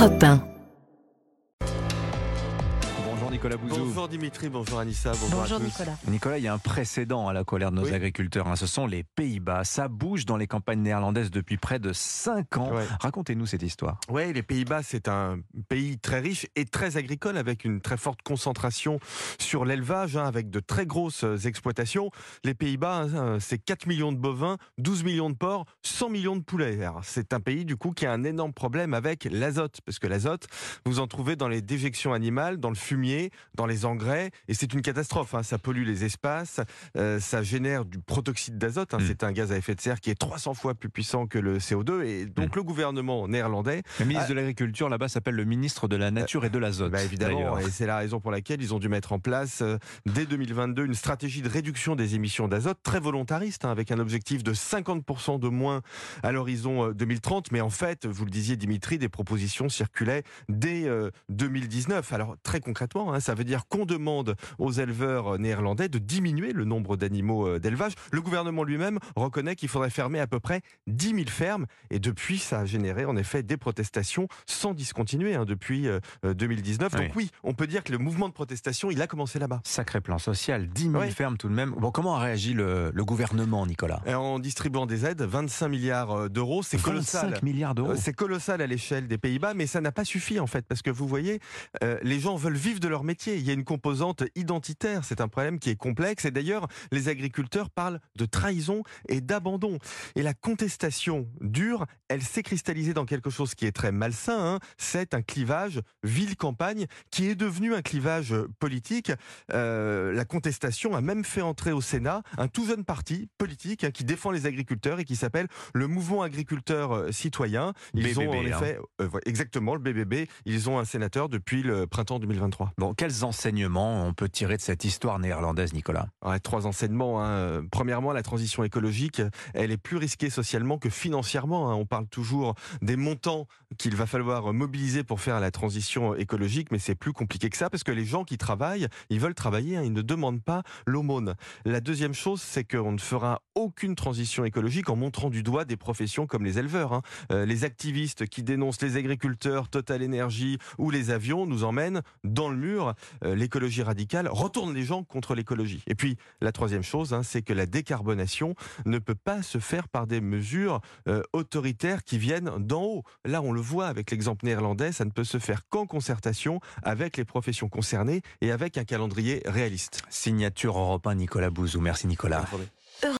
Europe 1. Bonjour Nicolas Bouzou. Bonjour Dimitri, bonjour Anissa, bonjour, Bonjour à tous. Nicolas. Nicolas, il y a un précédent à la colère de nos Oui. agriculteurs. hein. Ce sont les Pays-Bas. Ça bouge dans les campagnes néerlandaises depuis près de 5 ans. Ouais. Racontez-nous cette histoire. Ouais, les Pays-Bas, c'est un pays très riche et très agricole avec une très forte concentration sur l'élevage, hein, avec de très grosses euh, exploitations. Les Pays-Bas, hein, c'est 4 millions de bovins, 12 millions de porcs, 100 millions de poulets. C'est un pays, du coup, qui a un énorme problème avec l'azote, parce que l'azote, vous en trouvez dans les déjections animales, dans le fumier, dans les engrais, et c'est une catastrophe. hein. Ça pollue les espaces, euh, ça génère du protoxyde d'azote. hein. Mm. C'est un gaz à effet de serre qui est 300 fois plus puissant que le CO2, et donc le gouvernement néerlandais Le ministre de l'Agriculture là-bas s'appelle le ministre de la Nature et de l'Azote. bah évidemment, et c'est la raison pour laquelle ils ont dû mettre en place euh, dès 2022 une stratégie de réduction des émissions d'azote très volontariste, hein, avec un objectif de 50% de moins à l'horizon euh, 2030. Mais en fait, vous le disiez Dimitri, des propositions circulaient dès euh, 2019. Alors très concrètement, hein, ça veut dire qu'on demande aux éleveurs euh, néerlandais de diminuer le nombre d'animaux euh, d'élevage. Le gouvernement lui-même reconnaît qu'il faudrait fermer à peu près 10 000 fermes. Et depuis, ça a généré en effet des protestations sans discontinuer hein, depuis euh, euh, 2019. Oui. Donc oui, on peut dire que le mouvement de protestation, il a commencé là-bas. Sacré plan social, 10 000 Ouais. fermes tout de même. Bon, comment a réagi le, le gouvernement, Nicolas? Et En distribuant des aides, 25 milliards euh, d'euros, c'est colossal. 25 milliards d'euros. Euh, C'est colossal à l'échelle des Pays-Bas, mais ça n'a pas suffi en fait, parce que vous voyez, euh, les gens veulent vivre de leur métier. Il y a une composante identitaire, c'est un problème qui est complexe. Et d'ailleurs, les agriculteurs parlent de trahison et d'abandon. Et la contestation dure, elle s'est cristallisée dans quelque chose qui est très malsain. hein. C'est un clivage ville-campagne qui est devenu un clivage politique. Euh, la contestation a même fait entrer au Sénat un tout jeune parti politique hein, qui défend les agriculteurs et qui s'appelle le Mouvement agriculteur euh, citoyen. Ils ont en hein. effet, euh, exactement, le BBB, ils ont un sénateur depuis le printemps 2023. Bon, quels enseignements on peut tirer de cette histoire néerlandaise, Nicolas? Trois enseignements. hein. Premièrement, la transition écologique, elle est plus risquée socialement que financièrement. hein. On parle toujours des montants qu'il va falloir mobiliser pour faire la transition écologique, mais c'est plus compliqué que ça parce que les gens qui travaillent, ils veulent travailler, hein, ils ne demandent pas l'aumône. La deuxième chose, c'est qu'on ne fera aucune transition écologique en montrant du doigt des professions comme les éleveurs. Euh, les activistes qui dénoncent les agriculteurs, Total Energy ou les avions nous emmènent dans le mur. Euh, l'écologie radicale retourne les gens contre l'écologie. Et puis, la troisième chose, hein, c'est que la décarbonation ne peut pas se faire par des mesures euh, autoritaires qui viennent d'en haut. Là, on le voit avec l'exemple néerlandais, ça ne peut se faire qu'en concertation avec les professions concernées et avec un calendrier réaliste. Signature européen Nicolas Bouzou. Merci Nicolas.